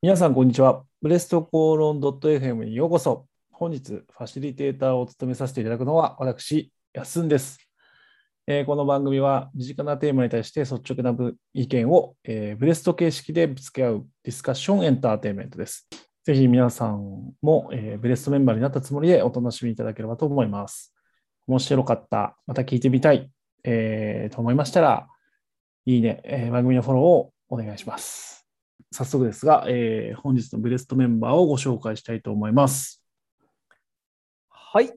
皆さん、こんにちは。ブレストコーロン .fm にようこそ。本日、ファシリテーターを務めさせていただくのは、私、やすんです。えーこの番組は、身近なテーマに対して率直な意見を、えーブレスト形式でぶつけ合うディスカッションエンターテインメントです。ぜひ皆さんも、えーブレストメンバーになったつもりでお楽しみいただければと思います。面白かった、また聞いてみたい、えーと思いましたら、いいね、え番組のフォローをお願いします。早速ですが、えー本日のブレストメンバーをご紹介したいと思います。はい、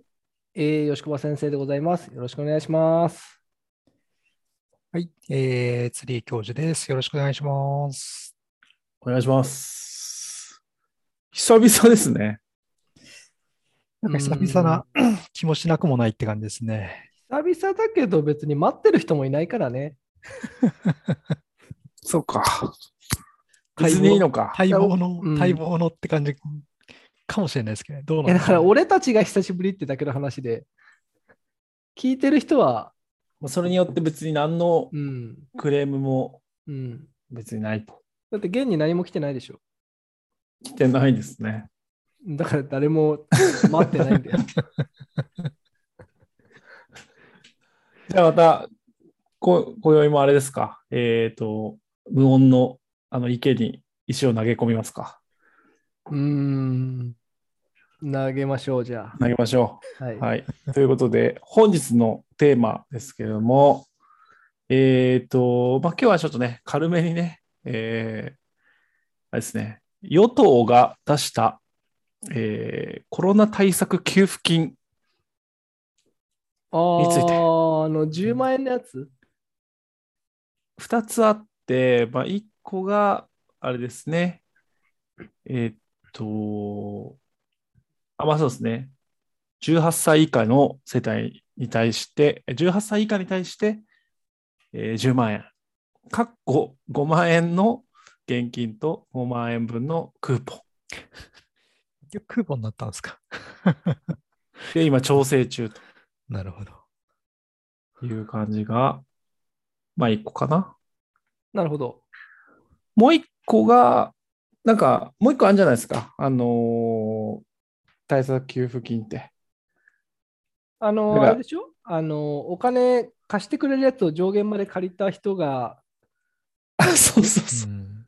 えー、吉久保先生でございます。よろしくお願いします。はい、えー、釣り教授です。よろしくお願いします。お願いします。久々ですね。なんか久々な気もしなくもないって感じですね。久々だけど別に待ってる人もいないからね。そうか。別にいいのか。待望の、うん待望のって感じかもしれないですけどね。どうなんだから俺たちが久しぶりってだけの話で、聞いてる人は、まあそれによって別に何のうん、クレームもうん。別にないと。だって現に何も来てないでしょ。来てないですね。だから誰も待ってないんだよ。じゃあまた、こ今宵もあれですか。えっ、と、無音のあの池に石を投げ込みますか？うーん。投げましょう、じゃ投げましょあ。はい。う。はい。ということで、本日のテーマですけれども、えっ、と、まあ、今日はちょっとね、軽めにね、えーあれですね、与党が出した、えーコロナ対策給付金、あーについてあの、10万円のやつ？2つあって、まあ、1個が、あれですね、えーっと、あ、まあそうですね、18歳以下の世帯に対して、18歳以下に対して、えー10万円、かっこ5万円の現金と5万円分のクーポン。結局クーポンになったんですか？で、今、調整中 なるほど。という感じが、まあ1個かな。なるほど。もう一個が、なんか、もう一個あるんじゃないですか。あのー対策給付金って。あの、だからあれでしょ？あの、お金貸してくれるやつを上限まで借りた人が、そうそうそうう。ん、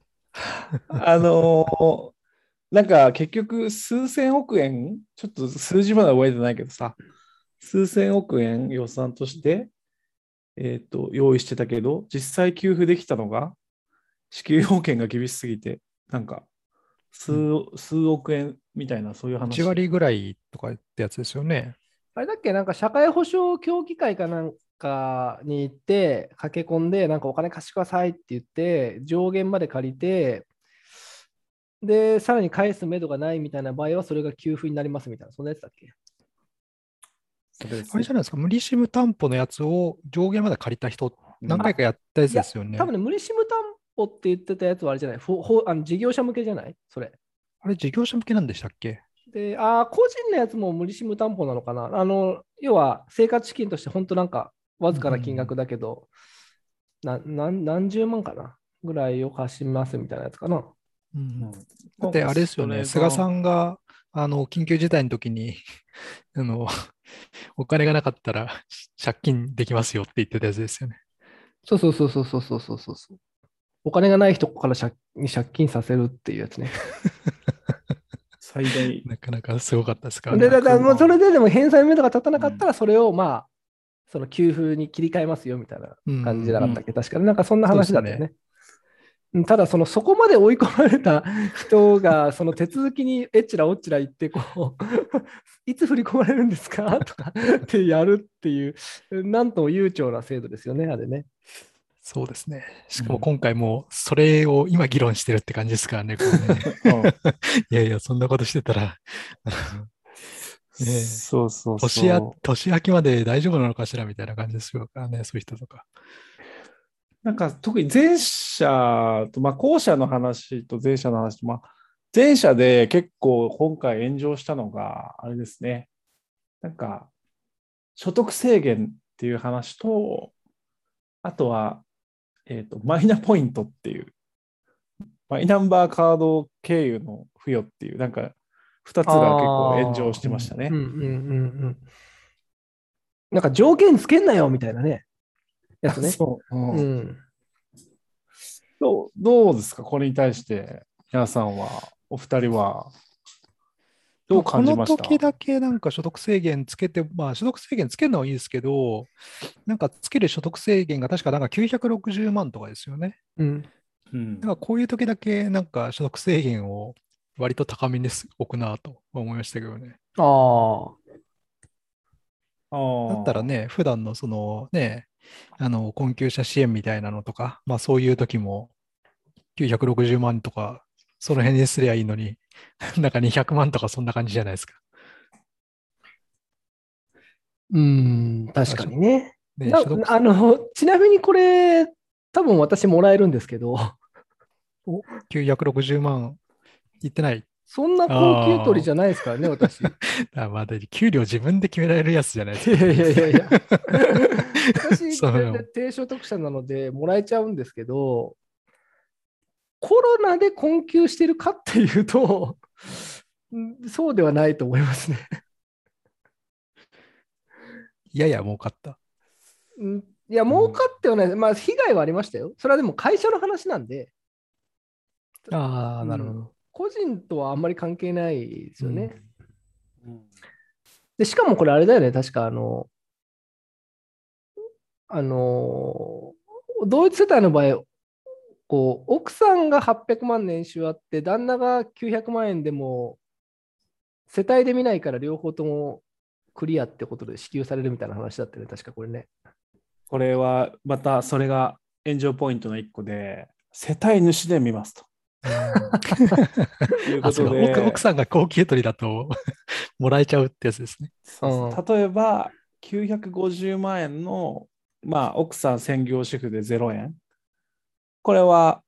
あのーなんか結局、数千億円、ちょっと数字まで覚えてないけどさ、数千億円予算として、えっ、と、用意してたけど、実際給付できたのが、支給要件が厳しすぎて、なんか、数,、数億円みたいな、そういう話。1割ぐらいとかってやつですよね。あれだっけ、なんか社会保障協議会かなんかに行って、駆け込んで、なんかお金貸してくださいって言って、上限まで借りて、で、さらに返す目処がないみたいな場合は、それが給付になりますみたいな、そんなやつだっけ？それですあれじゃないですか、無利子無担保のやつを上限まで借りた人、何回かやったやつですよね。多分ね、無利子無担保って言ってたやつはあれじゃない、ほほあの事業者向けじゃない？それ。あれ、事業者向けなんでしたっけ？で、あー個人のやつも無利子無担保なのかな？あの、要は生活資金として本当なんかわずかな金額だけど、な何何十万かな？ぐらいを貸しますみたいなやつかな。うんだってあれですよね、菅さんがあの緊急事態の時に あのお金がなかったら借金できますよって言ってたやつですよね。そうそうそうそうそうそうそうそう。お金がない人から借に借金させるっていうやつね。最大。なかなかすごかったですか？らで、ね。だからもうそれででも返済目処が立たなかったら、それをまあ、その給付に切り替えますよみたいな感じじゃなかったっけ、確かになんかそんな話だったよね。うんただ、そのそこまで追い込まれた人が、その手続きにえっちらおっちら言って、こう、いつ振り込まれるんですか？とかってやるっていう、なんとも悠長な制度ですよね、あれね。そうですね。しかも今回もそれを今議論してるって感じですからね。うん いやいや、そんなことしてたら、そうそう。年や年明けまで大丈夫なのかしらみたいな感じですよね、そういう人とか。なんか特に前者と、まあ、後者の話と前者の話と、まあ、前者で結構今回炎上したのが、あれですね。なんか、所得制限っていう話と、あとは、えっ、と、マイナポイントっていう、マイナンバーカード経由の付与っていう、なんか、2つが結構炎上してましたね。うんうんうんうん。なんか条件つけんなよみたいなね。やつね。そう、うんうん。どうどうですか、これに対して、皆さんは、お二人は、どう感じました？この時だけなんか所得制限つけて、まあ所得制限つけるのはいいですけど、なんかつける所得制限が確かなんか960万とかですよね。うん。うんなんかこういう時だけなんか所得制限を割と高めに置くなと思いましたけどね。ああ。だったらね、普段のそのね、あの困窮者支援みたいなのとか、まあそういう時も960万とか、その辺にすりゃいいのに、なんか200万とかそんな感じじゃないですか。うん、確かにね。なねあの、ちなみにこれ、多分私もらえるんですけど、960万いってない。そんな高級取りじゃないですからね、私。ま あ、だ給料自分で決められるやつじゃないですか。やいやいやいや。私、低所得者なので、もらえちゃうんですけど、コロナで困窮してるかっていうと、うんそうではないと思いますね。やや儲かった。うんいや、儲かってはない。まあ、被害はありましたよ。それはでも会社の話なんで、ああ、なるほうど。個人とはあんまり関係ないですよね。うんで、しかもこれあれだよね、確かあの、あの、同一世帯の場合、こう、奥さんが800万年収あって、旦那が900万円でも、世帯で見ないから両方ともクリアってことで支給されるみたいな話だったよね、確かこれね。これはまたそれが炎上ポイントの一個で、世帯主で見ますと。奥奥さんが高級取りだともらえちゃうってやつですね。例えば、950万円の、まあ、奥さん専業主婦で0円。これは、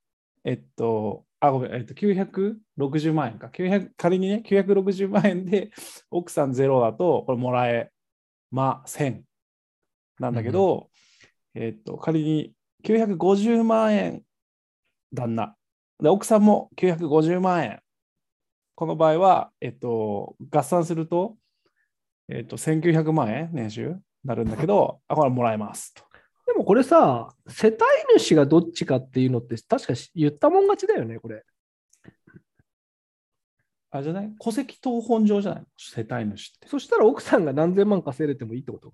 えっと、あ、ごめん、えっと、960万円か。900仮にね、960万円で奥さんゼロだと、これもらえません。なんだけど、えっと、仮に950万円旦那。で、奥さんも950万円。この場合は、えっと、合算すると、えっと、1900万円年収なるんだけど、あ、これもらえますと。でもこれさ、世帯主がどっちかっていうのって、確か言ったもん勝ちだよね、これ。あれじゃない？戸籍謄本上じゃない？の世帯主って。そしたら奥さんが何千万稼いでてもいいってこと？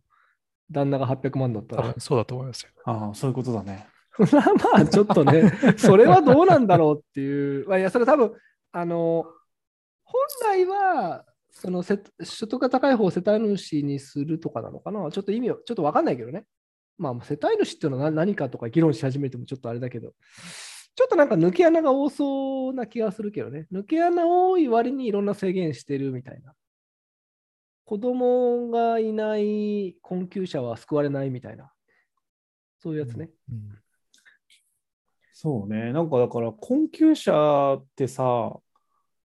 旦那が800万だったら。そうだと思いますよ。ああ、そういうことだね。まあちょっとね、それはどうなんだろうっていう、まあ、いや、それ多分、あの、本来は、そのせ所得が高い方を世帯主にするとかなのかな、ちょっと意味を、ちょっと分かんないけどね。まあ、世帯主っていうのは何何かとか議論し始めてもちょっとあれだけど、ちょっとなんか抜け穴が多そうな気がするけどね。抜け穴多い割にいろんな制限してるみたいな。子供がいない困窮者は救われないみたいな。そういうやつね。うんそうね。なんかだから、困窮者ってさ、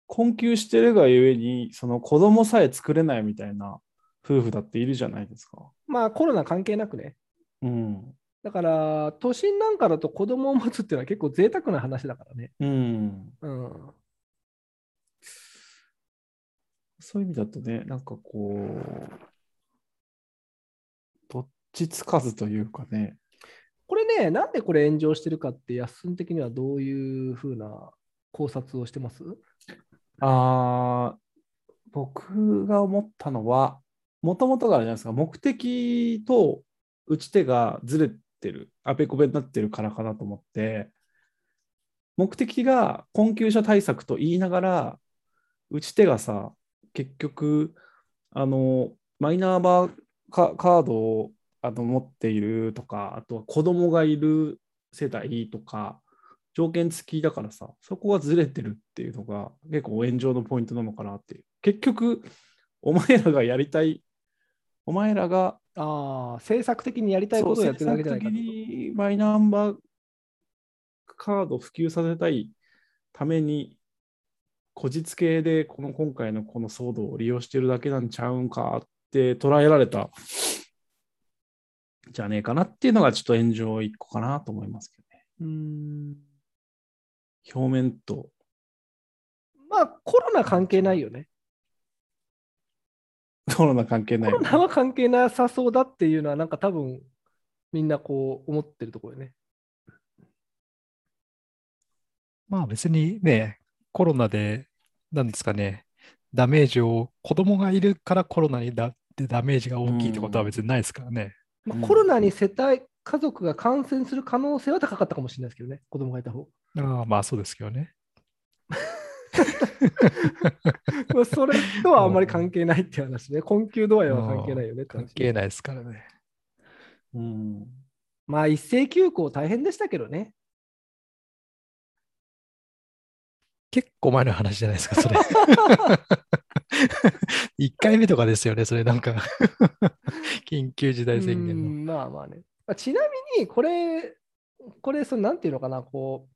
困窮してるがゆえに、その子供さえ作れないみたいな夫婦だっているじゃないですか。まあコロナ関係なくね。うん。だから、都心なんかだと子供を持つっていうのは結構贅沢な話だからね。うん。うん。そういう意味だとね、なんかこう、どっちつかずというかね。これね、なんでこれ炎上してるかって、安ん的にはどういうふうな考察をしてます？あー僕が思ったのは、もともとがあるじゃないですか、目的と打ち手がずれてる、あべこべになってるからかなと思って、目的が困窮者対策と言いながら、打ち手がさ、結局、あの、マイナンバーカードをあの持っているとか、あとは子供がいる世帯とか、条件付きだからさ、そこがずれてるっていうのが結構炎上のポイントなのかなっていう。結局、お前らがやりたい、お前らがああ、政策的にやりたいことをやってるだけじゃないかと？政策的にマイナンバーカードを普及させたいために、こじつけでこの今回のこの騒動を利用してるだけなんちゃうんかって捉えられたじゃねえかなっていうのがちょっと炎上一個かなと思いますけどね。うーん。表面と。まあ、コロナ関係ないよね。コロナ関係ないコロナは関係なさそうだっていうのは、なんか多分、みんなこう思ってるところよね。まあ別にね、コロナで、なんですかね、ダメージを、子供がいるからコロナにだでダメージが大きいってことは別にないですからね。うんまあ、コロナに世帯、家族が感染する可能性は高かったかもしれないですけどね、子供がいた方ああまあそうですけどね。まあそれとはあんまり関係ないっていう話ね。困窮度合いは関係ないよねって話関係ないですからね。うん。まあ一斉休校大変でしたけどね。結構前の話じゃないですか、それ。1回目とかですよね、それなんか。緊急事態宣言の。うんまあまあね。まあ、ちなみに、これ、これ、そのなんていうのかな、こ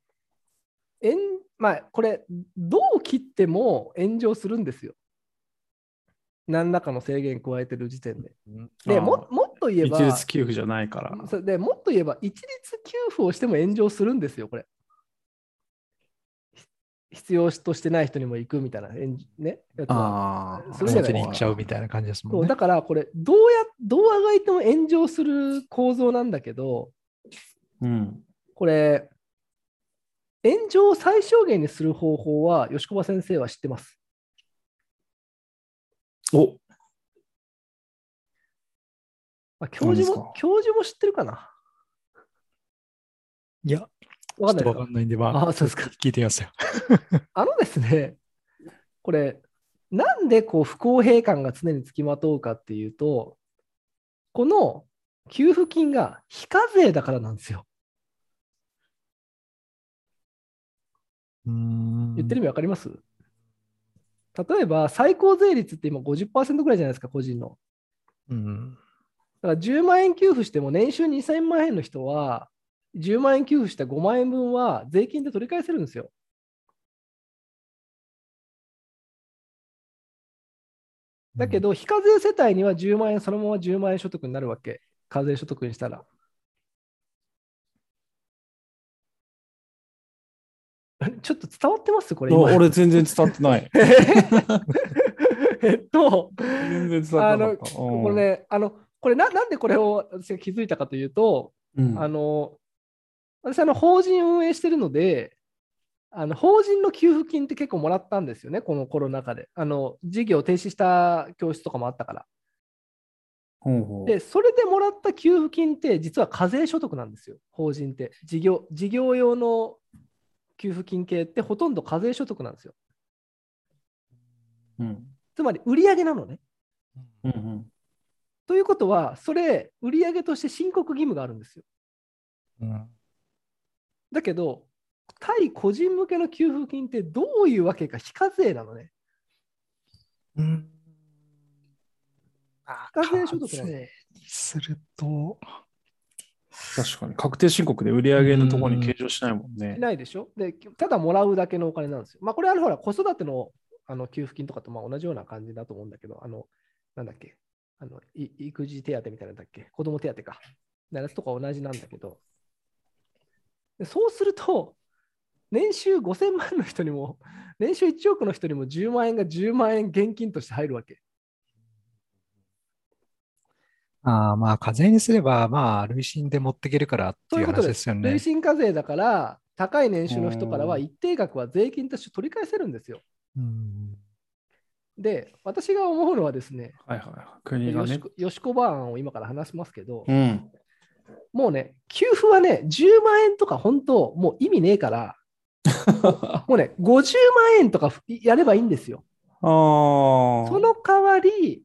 う、炎まあ、これ、どう切っても炎上するんですよ。何らかの制限加えてる時点で。でももっと言えば、一律給付じゃないから。でもっと言えば、一律給付をしても炎上するんですよ、これ。ひ必要としてない人にも行くみたいな、炎ね、ああ。それに行っちゃうみたいな感じですもんねだ。からこれどうや、どうあがいても炎上する構造なんだけど、うん。これ、炎上を最小限にする方法は、吉川先生は知ってます。おまあ、教授も教授も知ってるかな？いや、わかんないかんないんで、まあ、あそうですか聞いてみますよ。あのですね、これ、なんでこう不公平感が常につきまとうかっていうと、この給付金が非課税だからなんですよ。言言ってる意味わかります？例えば、最高税率って今50%ぐらいじゃないですか、個人の。うん。だから10万円給付しても年収2000万円の人は、10万円給付した5万円分は税金で取り返せるんですよ。だけど、非課税世帯には10万円、そのまま10万円所得になるわけ。課税所得にしたら。ちょっと伝わってます？これ今。俺全然伝わってない。えっと、全然伝わってなかった。これね、あの、これななんでこれを私が気づいたかというと、うん、あの、私、あの、法人運営してるので、あの法人の給付金って結構もらったんですよね、このコロナ禍で。あの、事業停止した教室とかもあったから。ほうほうで、それでもらった給付金って、実は課税所得なんですよ、法人って。事業、事業用の給付金系ってほとんど課税所得なんですよ。うんつまり、売上なのね。うんうんということは、それ、売上として申告義務があるんですよ。うんだけど、対個人向けの給付金ってどういうわけか非課税なのね。うんあ課税所得なの課税にすると、確かに。確定申告で売り上げのところに計上しないもんねし。ないでしょ？で、ただもらうだけのお金なんですよ。まあ、これはほら、子育てのあの給付金とかとまあ同じような感じだと思うんだけど、あの、なんだっけ、あのい育児手当みたいなんだっけ、子供手当か。なやつとか同じなんだけど、でそうすると、年収5000万の人にも、年収1億の人にも10万円が10万円現金として入るわけ。ああまあ、課税にすれば、まあ、累進で持っていけるからっていううそういことで。話ですすよね累。進課税だから、高い年収の人からは一定額は税金として取り返せるんですよ。うんで、私が思うのはですね、はいはいはい。国がねよし。こよしこば案を今から話しますけど、うん。もうね、給付はね、10万円とか本当、もう意味ねえから、もうね、50万円とかやればいいんですよ。ああ。その代わり、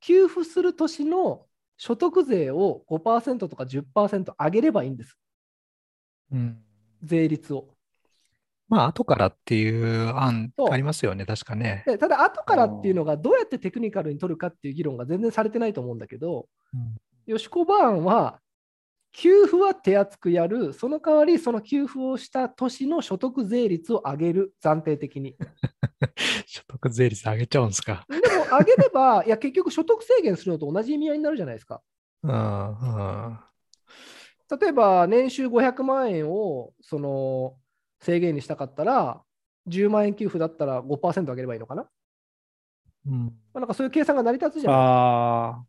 給付する年の所得税を5%とか10%上げればいいんです、うん税率を。まあ、後からっていう案ありますよね、確かね。でただ、後からっていうのがどうやってテクニカルに取るかっていう議論が全然されてないと思うんだけど、よしこば案は、給付は手厚くやる、その代わり、その給付をした年の所得税率を上げる、暫定的に。所得税率上げちゃうんですか。でも、上げれば、いや、結局、所得制限するのと同じ意味合いになるじゃないですか。例えば、年収500万円を、その、制限にしたかったら、10万円給付だったら5%上げればいいのかな。うん。まあ、なんかそういう計算が成り立つじゃないああ。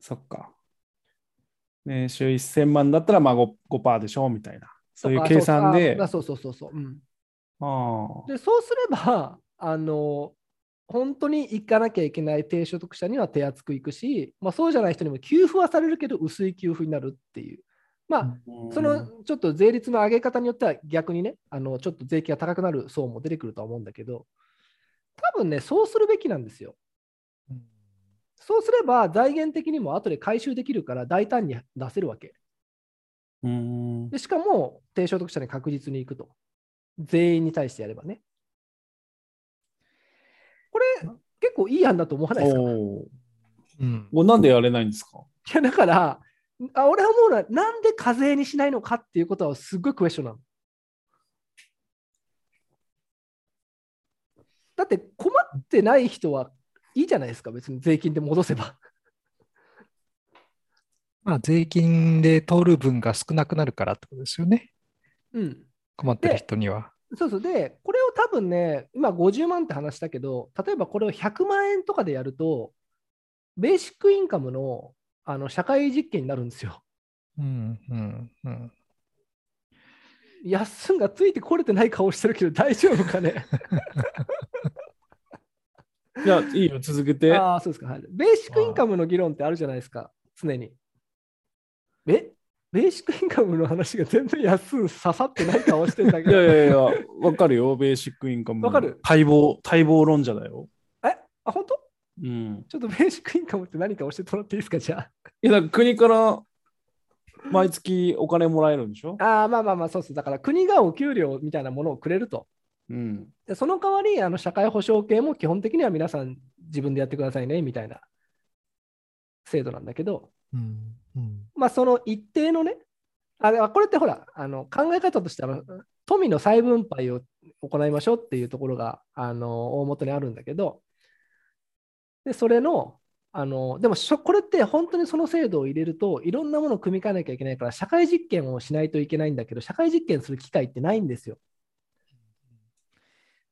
そっか。年収1000万だったらまあ 5%, 5でしょみたいな。そういう計算で。そうそうそうそう。うん、あでそうすれば、あの、本当に行かなきゃいけない低所得者には手厚くいくし、まあ、そうじゃない人にも給付はされるけど薄い給付になるっていう。まあ、そのちょっと税率の上げ方によっては逆にね、あのちょっと税金が高くなる層も出てくるとは思うんだけど、多分ね、そうするべきなんですよ。そうすれば財源的にも後で回収できるから大胆に出せるわけ。うんでしかも低所得者に確実に行くと。全員に対してやればね。これ結構いい案だと思わないですか？うん。なんでやれないんですか？やだからあ、俺は思うのはなんで課税にしないのかっていうことはすっごいクエスチョンなの。だって困ってない人はいいじゃないですか、別に税金で戻せば。まあ、税金で通る分が少なくなるからってことですよね。うん。困ってる人には。そうそう。で、これを多分ね、今50万って話したけど、例えばこれを100万円とかでやると、ベーシックインカムのあの社会実験になるんですよ。うん、うん、うん。やっすんがついてこれてない顔してるけど大丈夫かね？いや、いいよ、続けて。ああ、そうですか、はい。ベーシックインカムの議論ってあるじゃないですか、常に。え？ベーシックインカムの話が全然安刺さってない顔してんだけど。いやいやいや、わかるよ、ベーシックインカム。わかる？待望、待望論者だよ。え？あ、本当？うん。ちょっとベーシックインカムって何か教えてもらっていいですか、じゃいや、だから国から毎月お金もらえるんでしょ？あ。ああ、まあまあまあ、そうです。だから国がお給料みたいなものをくれると。うん。でその代わり、あの社会保障系も基本的には皆さん自分でやってくださいね、みたいな制度なんだけど、うん、うん。まあ、その一定のね、あれはこれってほら、あの考え方としては、富の再分配を行いましょうっていうところがあの大元にあるんだけど、でそれの、あのでもこれって本当にその制度を入れると、いろんなものを組み替えなきゃいけないから、社会実験をしないといけないんだけど、社会実験する機会ってないんですよ。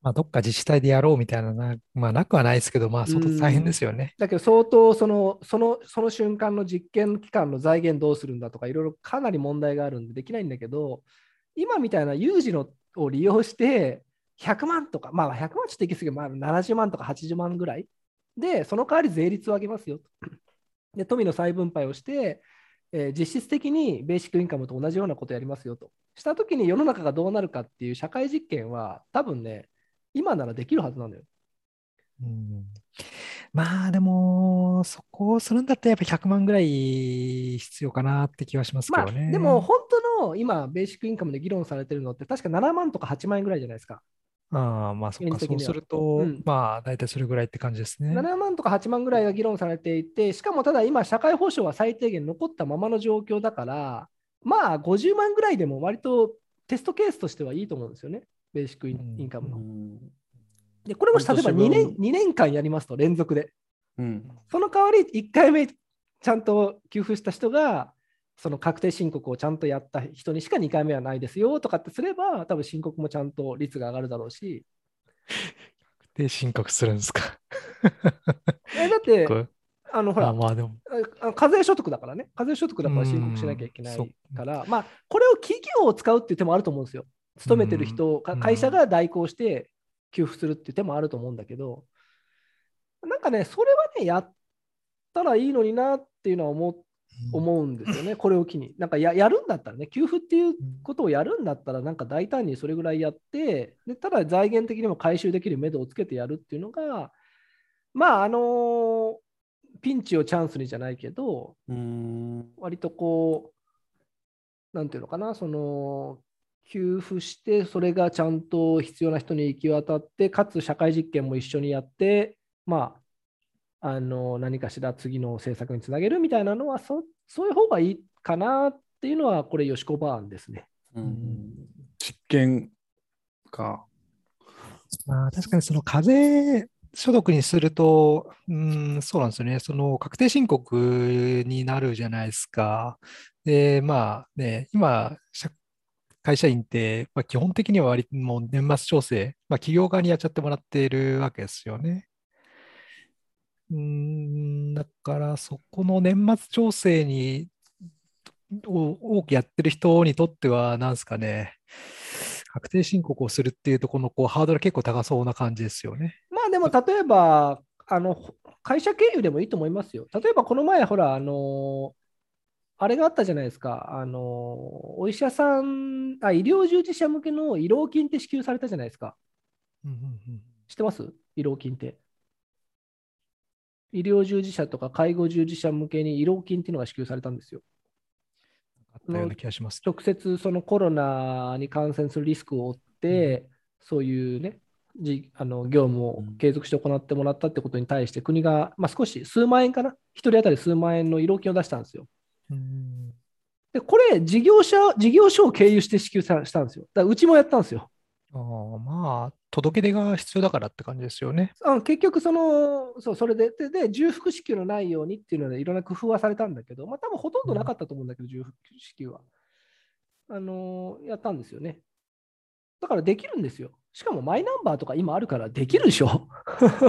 まあ、どっか自治体でやろうみたいなな、まあ、なくはないですけど、まあ、相当大変ですよね。だけど相当そのそのその瞬間の実験期間の財源どうするんだとかいろいろかなり問題があるんでできないんだけど今みたいな有事のを利用して100万とかまあ100万ちょっといきすぎる、まあ、70万とか80万ぐらいでその代わり税率を上げますよと。で富の再分配をして、えー実質的にベーシックインカムと同じようなことをやりますよと。したときに世の中がどうなるかっていう社会実験は多分ね今ならできるはずなんだよ。うんまあ、でも、そこをするんだったらやっぱ100万ぐらい必要かなって気はしますけまあ、どね。でも本当の今、ベーシックインカムで議論されてるのって、確か7万とか8万円ぐらいじゃないですか。ああ、まあ、そっか、そうすると、うんまあ、大体それぐらいって感じですね。7万とか8万ぐらいが議論されていて、しかもただ今、社会保障は最低限残ったままの状況だから、まあ、50万ぐらいでも割とテストケースとしてはいいと思うんですよね、ベーシックインカムの。うん。で、これもし例えば2年半 ,2 年間やりますと、連続で。うん。その代わり1回目ちゃんと給付した人が、その確定申告をちゃんとやった人にしか2回目はないですよとかってすれば、多分申告もちゃんと率が上がるだろうし、で、申告するんですか？えだって、こあのほら、まあ、でも、あ課税所得だからね、課税所得だから申告しなきゃいけないうんから、まあ、これを企業を使うっていう手もあると思うんですよ。勤めてる人、会社が代行して給付するっていう手もあると思うんだけど、なんかね、それはね、やったらいいのになっていうのは思う思うんですよね、これを機に。なんかややるんだったらね、給付っていうことをやるんだったら、なんか大胆にそれぐらいやって、でただ財源的にも回収できる目処をつけてやるっていうのが、まあ、あのピンチをチャンスにじゃないけど、うん。割とこう、なんていうのかな、その、給付して、それがちゃんと必要な人に行き渡って、かつ社会実験も一緒にやって、まあ、あの何かしら次の政策につなげるみたいなのはそ、そういう方がいいかなっていうのは、これ、よしこバーンですね。うん実験か。まあ、確かにその課税所得にすると、うん、そうなんですよね。その確定申告になるじゃないですか。で、まあね、今、社会社員って、まあ、基本的には割ともう年末調整、まあ、企業側にやっちゃってもらっているわけですよね。うん、だからそこの年末調整にを多くやってる人にとっては、なんですかね、確定申告をするっていうところのこうハードル結構高そうな感じですよね。まあでも例えば、あの会社経由でもいいと思いますよ。例えばこの前、ほら、あのあれがあったじゃないですか、あのお医者さんあ、医療従事者向けの慰労金って支給されたじゃないですか。うんうんうん知ってます？慰労金って。医療従事者とか介護従事者向けに慰労金っていうのが支給されたんですよ。よ。直接そのコロナに感染するリスクを負って、そういうね、じあの業務を継続して行ってもらったってことに対して、国が、まあ、少し数万円かな、1人当たり数万円の慰労金を出したんですよ。うんで、これ、事業者、事業所を経由して支給さしたんですよ。だからうちもやったんですよ。ああまあ、届け出が必要だからって感じですよね。あの結局その、そう、それで、で、で重複支給のないようにっていうので、いろんな工夫はされたんだけど、まあ、多分ほとんどなかったと思うんだけど、重複支給は。あのーやったんですよね。だからできるんですよ。しかもマイナンバーとか今あるからできるでしょ。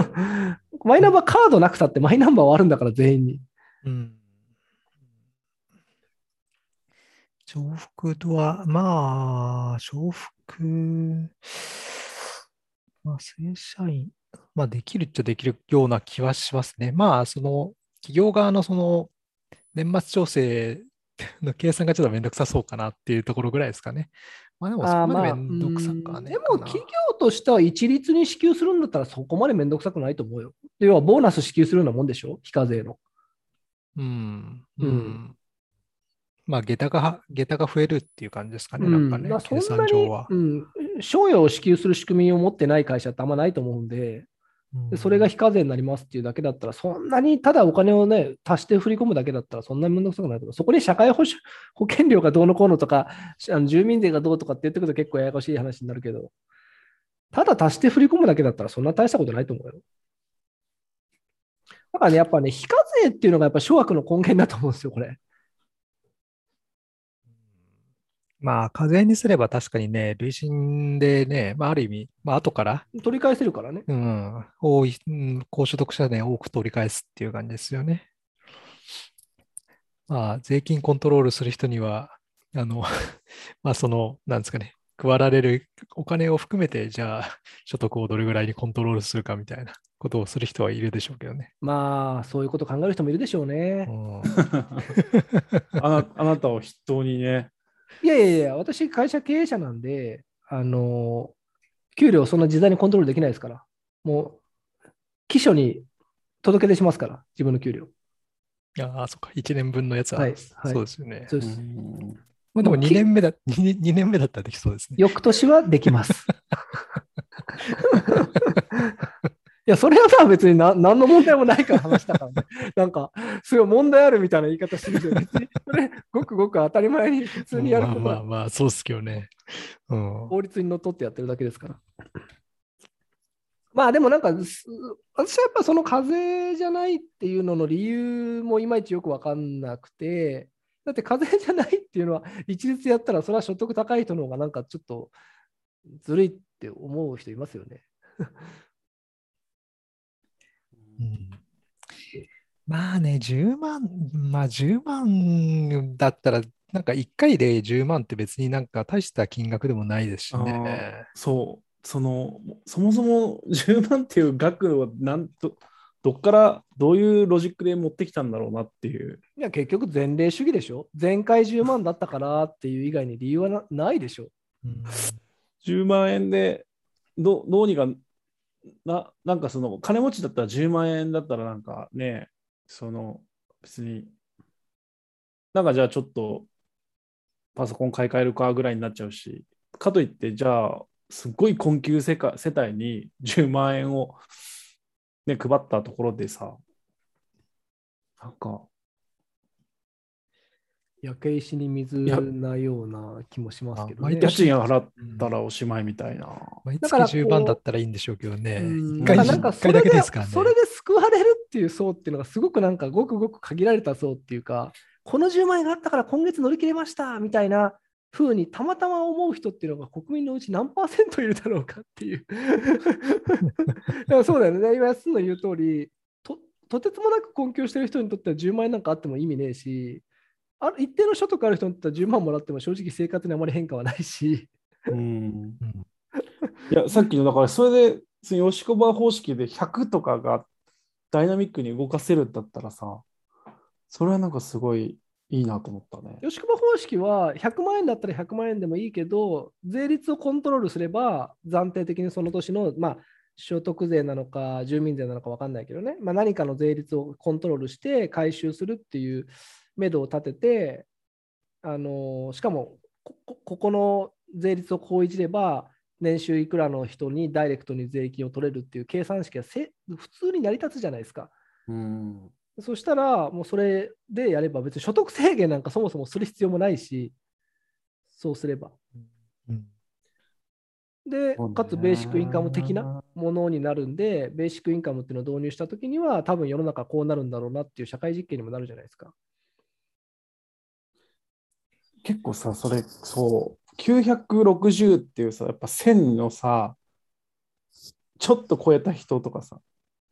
マイナンバーカードなくたってマイナンバーはあるんだから全員に。うん。重複とは、まあ、重複、まあ、正社員、まあ、できるっちゃできるような気はしますね。まあ、その、企業側のその、年末調整の計算がちょっとめんどくさそうかなっていうところぐらいですかね。まあ、でもそこまでめんどくさくはねえでかな。も企業としては一律に支給するんだったらそこまでめんどくさくないと思うよ。要はボーナス支給するようなもんでしょ非課税の。うん。ううんん。まあ、下駄が、下駄が増えるっていう感じですかね、なんかねまあ、、そん計なに算上は。うん、賞与を支給する仕組みを持ってない会社ってあんまないと思うんで、でそれが非課税になりますっていうだけだったら、そんなにただお金をね、足して振り込むだけだったら、そんなにめんどくさくないと思う。そこに社会保障保険料がどうのこうのとか、あの住民税がどうとかって言ってくると結構ややこしい話になるけど、ただ足して振り込むだけだったら、そんな大したことないと思うよ。だからね、やっぱね、非課税っていうのがやっぱ諸悪の根源だと思うんですよ、これ。まあ、課税にすれば確かにね、累進でね、まあ、ある意味、まあ、後から、取り返せるからね。うん、多い、うん、高所得者で多く取り返すっていう感じですよね。まあ、税金コントロールする人には、あの、まあ、その、なんですかね、配られるお金を含めて、じゃあ、所得をどれぐらいにコントロールするかみたいなことをする人はいるでしょうけどね。まあ、そういうこと考える人もいるでしょうねう。ん あなあなたを筆頭にね。いやいやいや、私、会社経営者なんで、あの、給料そんな自在にコントロールできないですから、もう、秘書に届け出しますから、自分の給料。いやー、そっか、1年分のやつは、はいはいそうですよね。そうです。まあ、でももう2年目だ、2, 2年目だったらできそうですね。翌年はできます。いや、それはさ、別にな何の問題もないから話したからね。なんか、すごい問題あるみたいな言い方してるけど、別に、それ、ごくごく当たり前に普通にやることはまあまあまあ、そうっすけどね。うん。法律にのっとってやってるだけですから。まあでもなんか、す私はやっぱその課税じゃないっていうのの理由もいまいちよく分かんなくて、だって課税じゃないっていうのは、一律やったらそれは所得高い人の方がなんかちょっとずるいって思う人いますよね。うん。まあね、10万、まあ10万だったら、なんか1回で10万って別になんか大した金額でもないですしね。そう、その、そもそも10万っていう額をなんと、どっからどういうロジックで持ってきたんだろうなっていう。いや、結局前例主義でしょ。前回10万だったからっていう以外に理由はなないでしょ。うん。10万円でどどうにかな、なんかその金持ちだったら10万円だったらなんかね、その別に、なんかじゃあちょっとパソコン買い替えるかぐらいになっちゃうし、かといってじゃあすっごい困窮世界世帯に10万円を、ね、配ったところでさ、なんか、焼け石に水やなような気もしますけどね。あ毎家年賃払ったらおしまいみたいな。毎月だからこう10万だったらいいんでしょうけどね。うん1回なんか一回だけですからね。それで救われるっていう層っていうのがすごくなんかごくごく限られた層っていうか、この10万円があったから今月乗り切れましたみたいなふうにたまたま思う人っていうのが国民のうち何パーセントいるだろうかっていう そうだよね。今、安の言う通りと、とてつもなく困窮してる人にとっては10万円なんかあっても意味ねえし、ある一定の所得ある人にとっては10万もらっても正直生活にあまり変化はないし。うんいや、さっきの、だからそれで、吉小判方式で100とかがダイナミックに動かせるんだったらさ、それはなんかすごいいいなと思ったね。吉久保方式は100万円だったら100万円でもいいけど、税率をコントロールすれば、暫定的にその年の、まあ、所得税なのか、住民税なのか分かんないけどね、まあ、何かの税率をコントロールして回収するっていう目処を立てて、あのしかもこ、ここの税率をこういじれば、年収いくらの人にダイレクトに税金を取れるっていう計算式がせ普通に成り立つじゃないですか。うんそしたら、もうそれでやれば、別に所得制限なんかそもそもする必要もないし、そうすれば。うん、で、かつベーシックインカム的なものになるんで、ベーシックインカムっていうのを導入したときには、多分世の中こうなるんだろうなっていう社会実験にもなるじゃないですか。結構さ、それ、そう、960っていうさ、やっぱ1000のさ、ちょっと超えた人とかさ、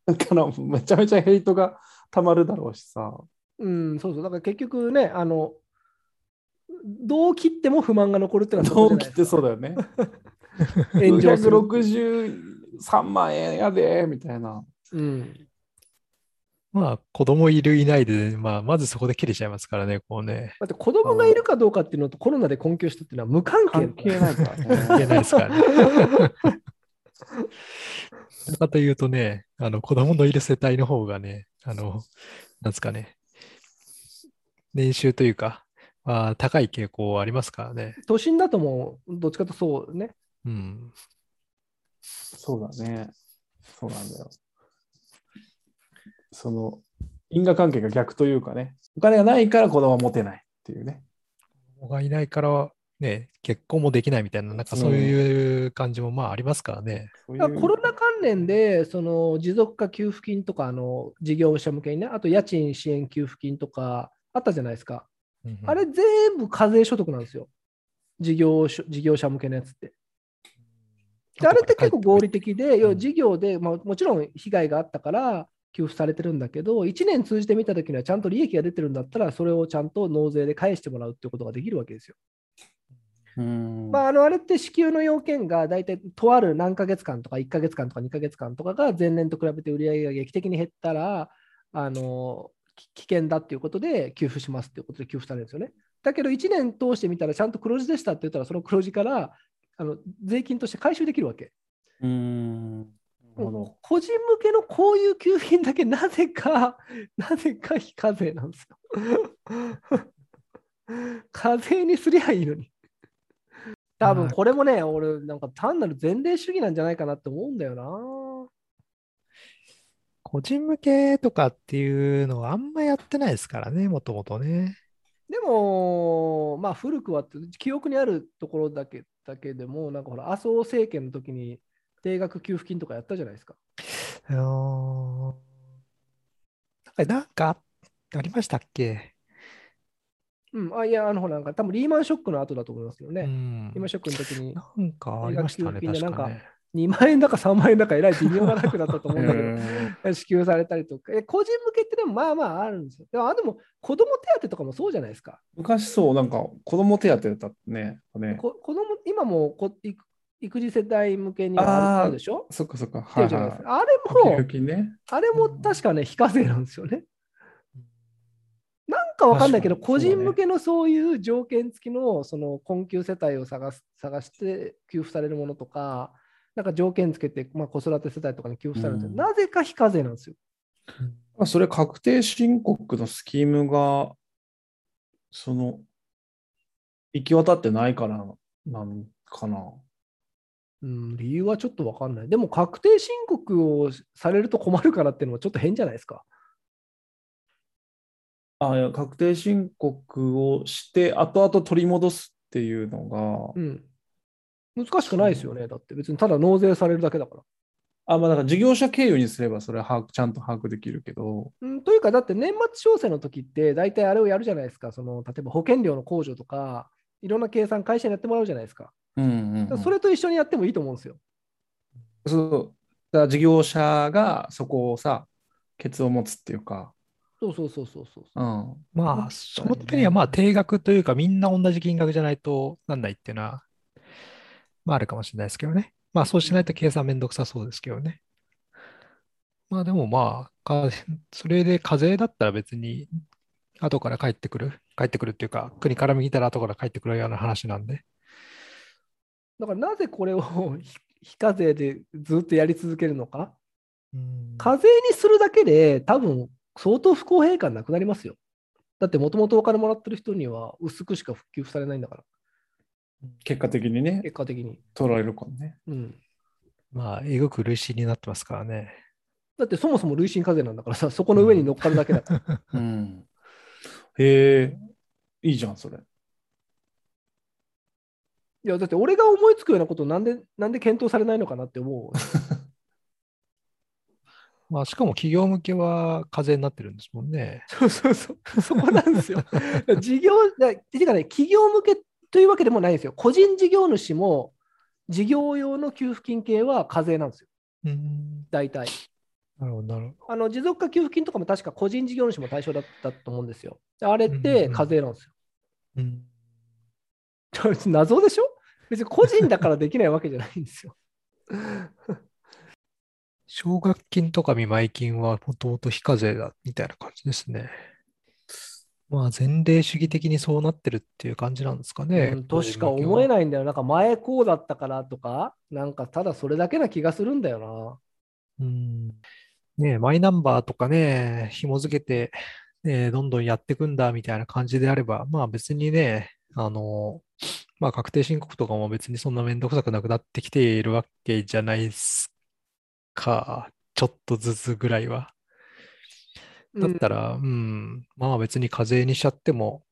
だからめちゃめちゃヘイトがたまるだろうしさ。うん、そうそう。だから結局ね、あの、どう切っても不満が残るってのはどう切ってそうだよね。963 万円やで、みたいな。うん。まあ、子供いるいないで、まあ、まずそこで切れちゃいますからね、こうね。だって子供がいるかどうかっていうのとコロナで困窮したっていうのは無関係。関係ないからね。関係ないですからね。かというとね、あの子供のいる世帯の方がね、あの、なんですかね、年収というか、まあ、高い傾向ありますからね。都心だともう、どっちかとそうね。うん。そうだね。そうなんだよ。その、因果関係が逆というかね、お金がないから子供は持てないっていうね。子供がいないからね、結婚もできないみたいな、なんかそういう感じもまあありますからね。うん、コロナ関連で、その持続化給付金とか、あの事業者向けにね、あと家賃支援給付金とかあったじゃないですか。うん、あれ全部課税所得なんですよ。事業事業者向けのやつって。であれって結構合理的で、要は事業で、まあ、もちろん被害があったから給付されてるんだけど、1年通じて見たときにはちゃんと利益が出てるんだったら、それをちゃんと納税で返してもらうっていうことができるわけですよ。まあ、あのあれって支給の要件が大体とある何ヶ月間とか1ヶ月間とか2ヶ月間とかが前年と比べて売り上げが劇的に減ったらあの危険だっていうことで給付しますっていうことで給付されるんですよね。だけど1年通してみたらちゃんと黒字でしたって言ったらその黒字からあの税金として回収できるわけ。うん個人向けのこういう給付金だけなぜか、なぜか非課税なんですよ。課税にすりゃいいのに。多分これもね、俺、なんか単なる前例主義なんじゃないかなって思うんだよな。個人向けとかっていうのはあんまやってないですからね、もともとね。でも、まあ古くは記憶にあるところだけだけでも、なんかほら、麻生政権の時に定額給付金とかやったじゃないですか。なんかありましたっけ？うん、あいや、あのほら、なんか多分リーマンショックの後だと思いますけどね。うん、リーマンショックの時に。なんかありましたね、確かね。2万円だか3万円だかえらい微妙な額だったと思うんだけど、支給されたりとか、個人向けってでもまあまああるんですよ。でも、でも子供手当とかもそうじゃないですか。昔そう、なんか子供手当だったね。ねこ子供今もこ育児世帯向けにはあるでしょ？そっかそっか。はいはい、あれも、ね、あれも確かね、非課税なんですよね。なんかわかんないけど、個人向けのそういう条件付きのその困窮世帯を探す探して給付されるものとか、なんか条件付けて、まあ、子育て世帯とかに給付されるんですよ、なぜか非課税なんですよ。それ確定申告のスキームが、その、行き渡ってないからなんかな。うん、理由はちょっとわかんない。でも確定申告をされると困るからっていうのはちょっと変じゃないですか。あいや確定申告をして後々取り戻すっていうのが、うん、難しくないですよね。だって別にただ納税されるだけだから。あまあ、だから事業者経由にすればそれは把握ちゃんと把握できるけど。うん、というか、だって年末調整の時って大体あれをやるじゃないですか。その例えば保険料の控除とか、いろんな計算、会社にやってもらうじゃないですか。うんうんうんそれと一緒にやってもいいと思うんですよ。そうだから事業者がそこをさ、ケツを持つっていうか、そうそうそうそうそう。うん。まあ、その時にはまあ定額というか、みんな同じ金額じゃないとなんないっていうのは、まああるかもしれないですけどね。まあそうしないと計算めんどくさそうですけどね。まあでもまあ、かそれで課税だったら別に後から帰ってくる、帰ってくるっていうか、国から見たら後から帰ってくるような話なんで。だからなぜこれを 非非課税でずっとやり続けるのか。うん課税にするだけで多分相当不公平感なくなりますよ。だってもともとお金もらってる人には薄くしか給付されないんだから、結果的にね、結果的に。取られるからね。うん。まあ、えぐく累進になってますからね。だってそもそも累進課税なんだからさ、そこの上に乗っかるだけだから。うん。へえ、いいじゃん、それ。いや、だって俺が思いつくようなことなんで、なんで検討されないのかなって思う。まあ、しかも企業向けは課税になってるんですもんね。そうそうそう。そこなんですよ。事業、だていうかね、企業向けというわけでもないんですよ。個人事業主も事業用の給付金系は課税なんですよ。うん。大体。なるほど、なるほど。あの持続化給付金とかも確か個人事業主も対象だったと思うんですよ。あれって課税なんですよ。うん。謎でしょ？別に個人だからできないわけじゃないんですよ。奨学金とか見舞い金はもともと非課税だみたいな感じですね。まあ前例主義的にそうなってるっていう感じなんですかね。うんとしか思えい。ないんだよ。なんか前こうだったからとか、なんかただそれだけな気がするんだようん。ねえマイナンバーとかね、紐付けて、ねえ、どんどんやっていくんだみたいな感じであれば、まあ別にね、あの、まあ確定申告とかも別にそんなめんどくさくなくなってきているわけじゃないですか。ちょっとずつぐらいは。な。だったら、うん、まあ別に課税にしちゃっても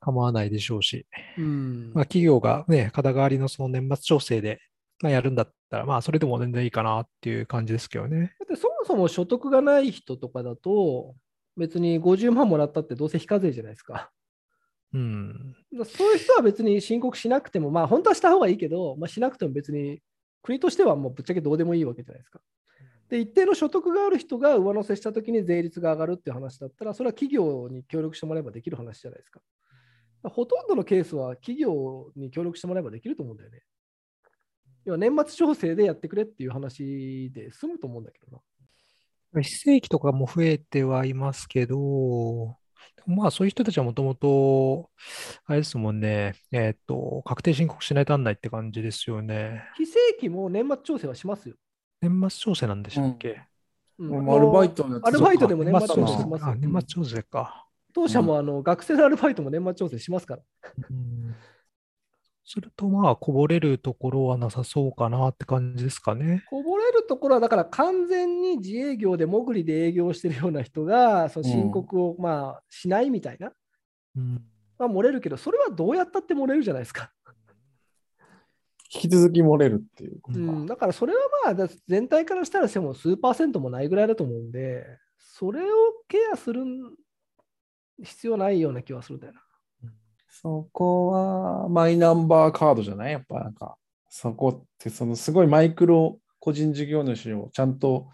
構わないでしょうし、うん、まあ企業がね、肩代わりのその年末調整で、まあ、やるんだったら、まあそれでも全然いいかなっていう感じですけどね。だってそもそも所得がない人とかだと、別に50万もらったってどうせ非課税じゃないですか。うん。そういう人は別に申告しなくても、まあ本当はした方がいいけど、まあ、しなくても別に国としてはもうぶっちゃけどうでもいいわけじゃないですか。で、一定の所得がある人が上乗せしたときに税率が上がるっていう話だったら、それは企業に協力してもらえばできる話じゃないですか。ほとんどのケースは企業に協力してもらえばできると思うんだよね。要は年末調整でやってくれっていう話で済むと思うんだけどな。非正規とかも増えてはいますけど、まあそういう人たちはもともと、あれですもんね、えっと、確定申告しないとなんないって感じですよね。非正規も年末調整はしますよ。年末調整なんでしたっけ、うんもうアルバイトのやつアルバイトでも年年末調整整します年末調整か。当社もあの学生のアルバイトも年末調整しますから。うんするとまあ、こぼれるところはなさそうかなって感じですかね。こぼれるところは、だから完全に自営業で潜りで営業してるような人が、その申告をまあしないみたいな、うんまあ、漏れるけど、それはどうやったって漏れるじゃないですか。引き続き漏れるっていうことか。うん、だからそれはまあ、だ全体からしたらしても数パーセントもないぐらいだと思うんで、それをケアする必要ないような気はするんだよな。そこはマイナンバーカードじゃない？やっぱなんか、そこってそのすごいマイクロ個人事業主をちゃんと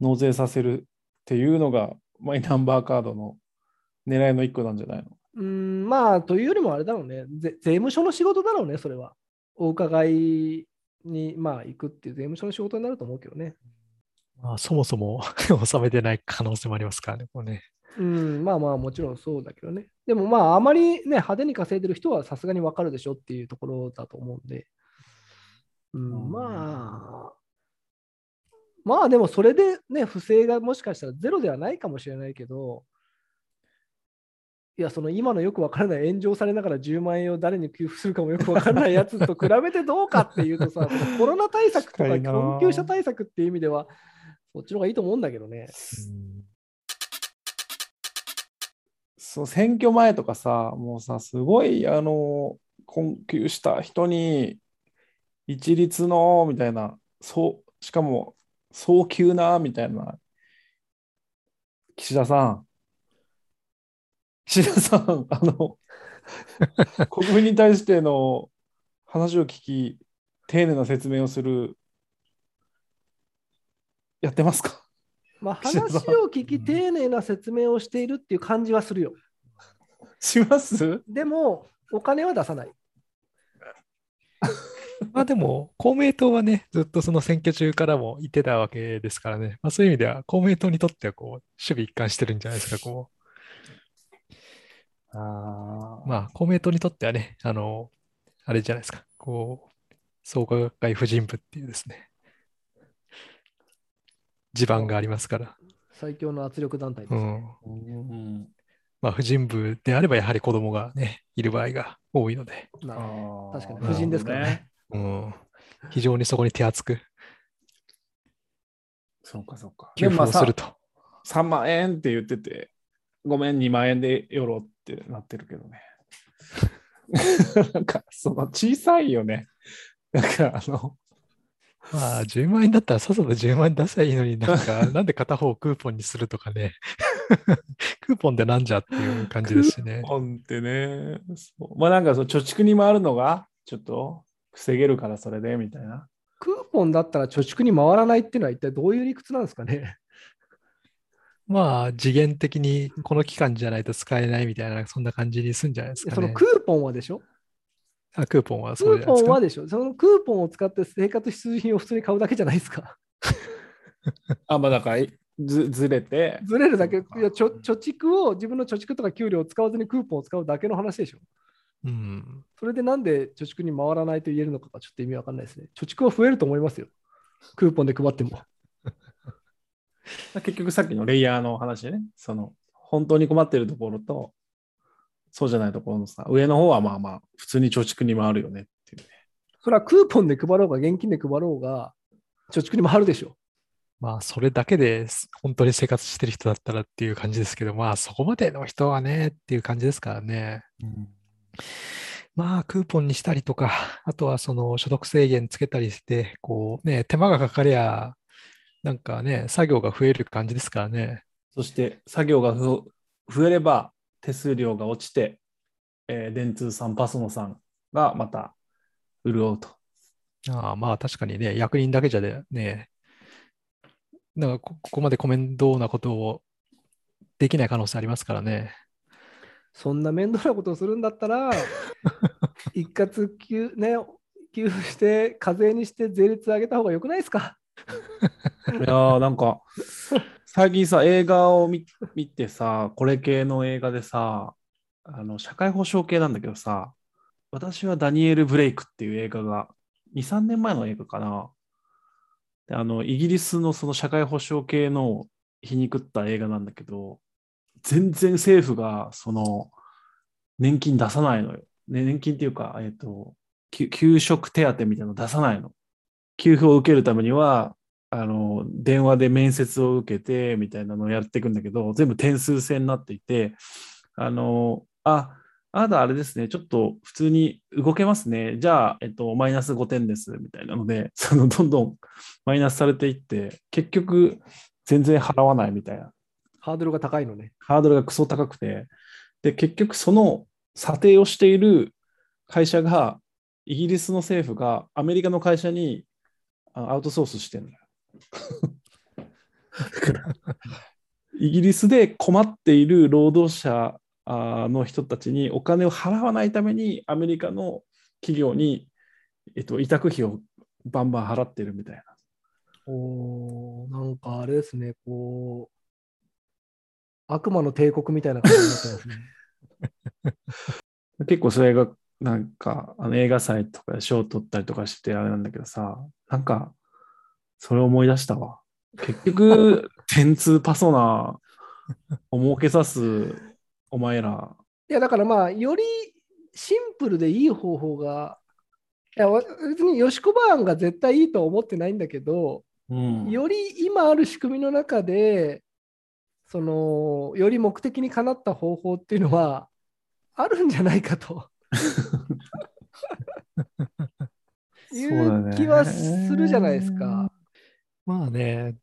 納税させるっていうのがマイナンバーカードの狙いの一個なんじゃないの？うん、まあ、というよりもあれだろうね、ぜ税務署の仕事だろうね、それは。お伺いにまあ行くっていう税務署の仕事になると思うけどね。まあ、そもそも 納めてない可能性もありますからね、これね。うん、まあまあ、もちろんそうだけどね。でもまあ、あまりね、派手に稼いでる人はさすがにわかるでしょっていうところだと思うんで。うん、まあ、まあでもそれでね、不正がもしかしたらゼロではないかもしれないけど、いや、その今のよくわからない炎上されながら10万円を誰に給付するかもよくわからないやつと比べてどうかっていうとさ、コロナ対策とか困窮者対策っていう意味では、そっちの方がいいと思うんだけどね。そう選挙前とかさ、もうさ、すごい、あの、困窮した人に、一律の、みたいな、そう、しかも、早急な、みたいな、岸田さん、岸田さん、あの、国民に対しての話を聞き、丁寧な説明をする、やってますか？まあ、話を聞き、丁寧な説明をしているっていう感じはするよ。します？でも、お金は出さない。まあでも、公明党はね、ずっとその選挙中からも言ってたわけですからね、まあ、そういう意味では、公明党にとってはこう守備一貫してるんじゃないですか、こう。あまあ、公明党にとってはね、あの、あれじゃないですか、こう、創価学会婦人部っていうですね、地盤がありますから。最強の圧力団体です、うねん。うんまあ、婦人部であれば、やはり子供がね、いる場合が多いので、なるほあー確かに婦人ですからねうん、非常にそこに手厚くそうか、そうか。給付をすると。3万円って言ってて、ごめん、2万円でよろってなってるけどね。なんか、その小さいよね。なんか、あの、まあ、10万円だったらさっさと10万円出せばいいのになんか、なんで片方クーポンにするとかね。クーポンってなんじゃっていう感じですしね。本ってね。そうまあなんか、その貯蓄に回るのが、ちょっと防げるからそれで、みたいな。クーポンだったら貯蓄に回らないっていうのは一体どういう理屈なんですかね？まあ、次元的にこの期間じゃないと使えないみたいな、そんな感じにすんじゃないですかね。そのクーポンはでしょ？あクーポンはクそうじゃないですかーポンは。でしょそのクーポンを使って生活必需品を普通に買うだけじゃないですか。あ、まあだから、ずずれて、ずれるだけ、いや貯貯蓄を、自分の貯蓄とか給料を使わずにクーポンを使うだけの話でしょ。うん。それでなんで貯蓄に回らないと言えるのかがちょっと意味わかんないですね。貯蓄は増えると思いますよ。クーポンで配っても。結局さっきのレイヤーの話でね、その、本当に困ってるところと、そうじゃないところのさ、上の方はまあまあ、普通に貯蓄に回るよねっていうね。それはクーポンで配ろうが、現金で配ろうが、貯蓄に回るでしょ。まあ、それだけです本当に生活してる人だったらっていう感じですけど、まあ、そこまでの人はねっていう感じですからね。まあ、クーポンにしたりとか、あとはその所得制限つけたりして、こうね、手間がかかりゃ、なんかね、作業が増える感じですからね。そして、作業がふ増えれば、手数料が落ちて、えー電通さん、パソノさんがまた潤うと。ああまあ、確かにね、役人だけじゃでね、なんかこここまでコメントなことをできない可能性ありますからね。そんな面倒なことをするんだったら、一括給,、ね、給付して、課税にして税率上げた方がよくないですか？いやーなんか、最近さ、映画を見見てさ、これ系の映画でさ、あの社会保障系なんだけどさ、私はダニエル・ブレイクっていう映画が、2、3年前の映画かな。あのイギリスのその社会保障系の皮肉った映画なんだけど、全然政府がその年金出さないのよ。ね、年金っていうか、えっと、給給食手当みたいなの出さないの。給付を受けるためには、あの、電話で面接を受けて、みたいなのをやっていくんだけど、全部点数制になっていて、あの、あ、あなたあれですね、ちょっと普通に動けますね。じゃあ、えっと、マイナス5点です、みたいなので、その、どんどんマイナスされていって、結局、全然払わないみたいな。ハードルが高いのね。ハードルがクソ高くて、で、結局その査定をしている会社が、イギリスの政府がアメリカの会社にあアウトソースしてるん だよ。イギリスで困っている労働者あの人たちにお金を払わないためにアメリカの企業に、えっと、委託費をバンバン払ってるみたいな。おーなんかあれですね、こう、悪魔の帝国みたいな感じになってますね。結構それがなんかあの映画祭とかで賞を取ったりとかしてあれなんだけどさ、なんかそれ思い出したわ。結局、天通パソナを儲けさすお前ら。いや、だからまあ、よりシンプルでいい方法が、いや、わ別にヨシコバーンが絶対いいとは思ってないんだけど、うん、より今ある仕組みの中で、その、より目的にかなった方法っていうのは、あるんじゃないかと いそう気はするじゃないですか。まあね、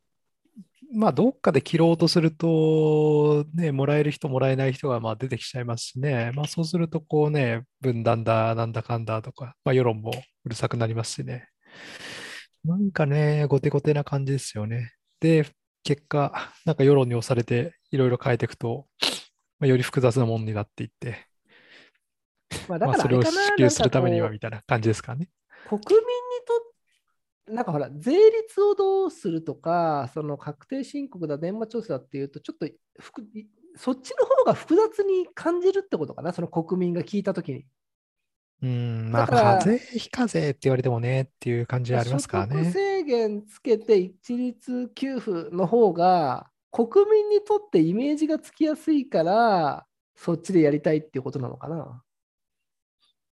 まあ、どっかで切ろうとすると、ね、もらえる人、もらえない人がまあ出てきちゃいますしね、まあ、そうすると、こうね、分断だ、なんだかんだとか、まあ、世論もうるさくなりますしね。なんかね、後手後手な感じですよね。で、結果、なんか世論に押されて、いろいろ変えていくと、まあ、より複雑なものになっていって、まあ、だからそれを支給するためにはみたいな感じですかね。国民なんかほら、税率をどうするとか、その確定申告だ、年末調査だっていうと、ちょっとそっちの方が複雑に感じるってことかな、その国民が聞いたときに。うん、まあ、課税非課税って言われてもねっていう感じありますからね。制限つけて一律給付の方が、国民にとってイメージがつきやすいから、そっちでやりたいっていうことなのかな。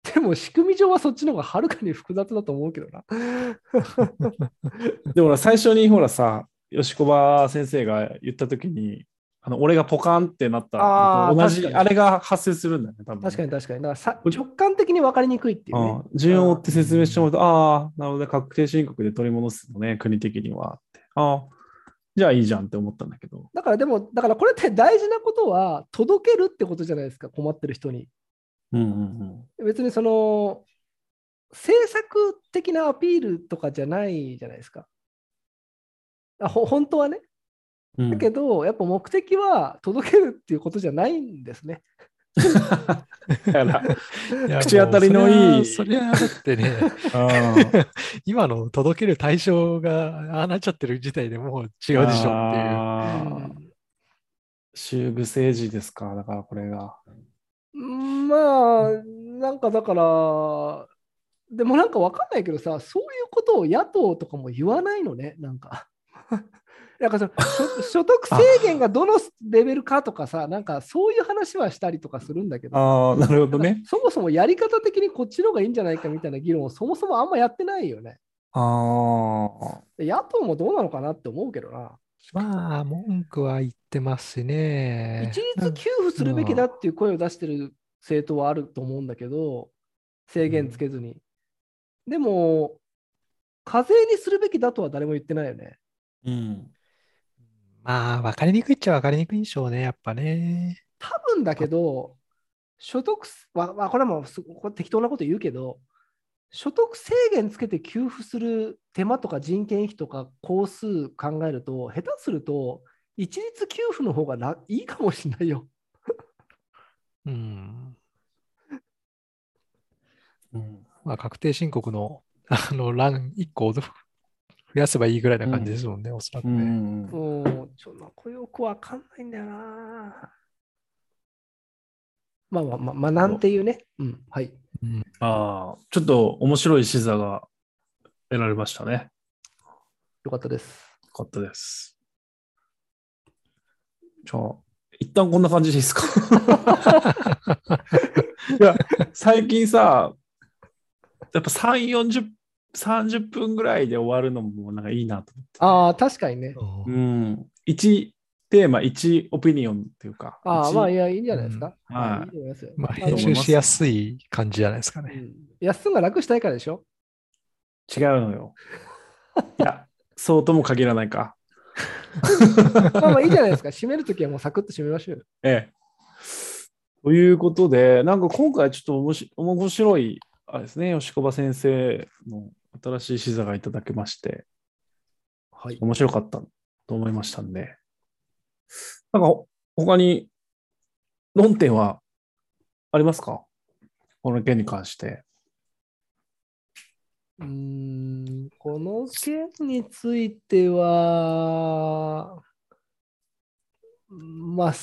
でも仕組み上はそっちの方がはるかに複雑だと思うけどな。でも最初にほらさ、吉小葉先生が言ったときに、あの俺がポカンってなった同じあれが発生するんだよね、多分、確かに確かに。だからさ直感的に分かりにくいっていうね。順を追って説明してもらうと、ああ、なので確定申告で取り戻すのね、国的にはって。ああ、じゃあいいじゃんって思ったんだけど。だからでも、だからこれって大事なことは、届けるってことじゃないですか、困ってる人に。うんうんうん、別にその政策的なアピールとかじゃないじゃないですか。あほ本当はね。だけど、やっぱ目的は届けるっていうことじゃないんですね。口当たりのいい。それはだってね、今の届ける対象がああなっちゃってる時点でもう違うでしょっていう。修具政治ですか、だからこれが。まあ、なんかだから、でもなんか分かんないけどさ、そういうことを野党とかも言わないのね、なんか。なんかその所得制限がどのレベルかとかさ、なんかそういう話はしたりとかするんだけど、あなるほどね。そもそもやり方的にこっちの方がいいんじゃないかみたいな議論をそもそもあんまやってないよね。あ野党もどうなのかなって思うけどな。まあ、文句は言ってますしね。一律給付するべきだっていう声を出してる政党はあると思うんだけど、制限つけずに。うん、でも、課税にするべきだとは誰も言ってないよね。うん。まあ、分かりにくいっちゃ分かりにくいんでしょうね、やっぱね。多分だけど、所得は、これもこれ適当なこと言うけど、所得制限つけて給付する手間とか人件費とか工数考えると、下手すると、一律給付の方がいいかもしれないよ。うん。うん、まあ、確定申告のあの欄1個増やせばいいぐらいな感じですもんね、うん、おそらくね。うん、もう、ちょっとよくわかんないんだよな。まあまあまあ、まあ、なんていうね。うん、はい。うん、ああ、ちょっと面白い視座が得られましたね。よかったです。よかったです。じゃあ、一旦こんな感じでいいですか？いや、最近さ、やっぱ3、40、30分ぐらいで終わるのもなんかいいなと思って。ああ、確かにね。うん。1テーマ、1オピニオンっていうか。ああ、まあいや、いいんじゃないですか。うん、はい。いいまあ、編集しやすい感じじゃないですかね。安、うん、が楽したいからでしょ？違うのよ。いや、そうとも限らないか。まあまあいいじゃないですか。締めるときはもうサクッと締めましょうええ。ということで、なんか今回ちょっと面白面白い、あれですね、吉小葉先生の新しい視座がいただけまして、はい、面白かったと思いましたんで、なんか他に論点はありますか？この件に関して。うん、この件については、まあ、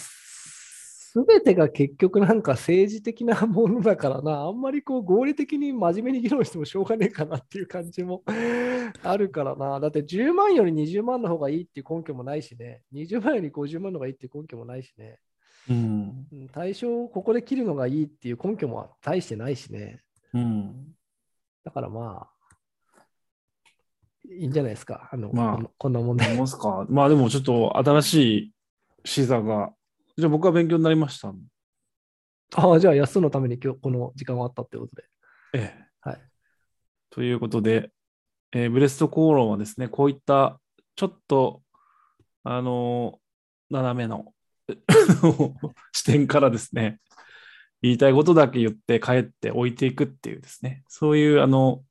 すべてが結局なんか政治的なものだからな、あんまりこう合理的に真面目に議論してもしょうがねえかなっていう感じも あるからな。だって10万より20万の方がいいっていう根拠もないしね、20万より50万の方がいいっていう根拠もないしね。うん、対象をここで切るのがいいっていう根拠も大してないしね。うん、だからまあ、いいんじゃないですか。あの、まあ、こんな問題。ますか。まあでもちょっと新しい視座が、じゃあ僕は勉強になりました。ああ、じゃあ安のために今日この時間はあったってことで。ええ。はい。ということで、えー、ブレスト口論はですね、こういったちょっとあの、斜めの 視点からですね、言いたいことだけ言って帰って置いていくっていうですね、そういうあの、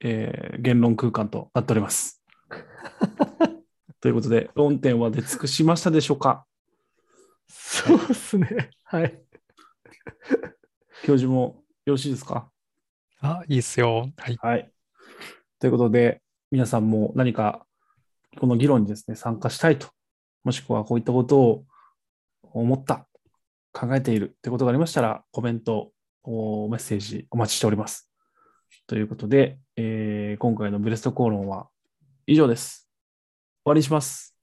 えー、言論空間となっております。ということで、論点は出尽くしましたでしょうか？そうですね。はい。教授もよろしいですか？あ、いいっすよ。はい。はい。ということで、皆さんも何かこの議論にですね、参加したいと、もしくはこういったことを思った、考えているってことがありましたら、コメント、おメッセージお待ちしております。ということで、えー今回のブレスト口論は以上です。終わりにします。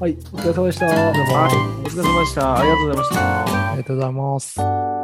はい。お疲れ様でした。はい。お疲れ様でした。ありがとうございましたあ。りがとうございます。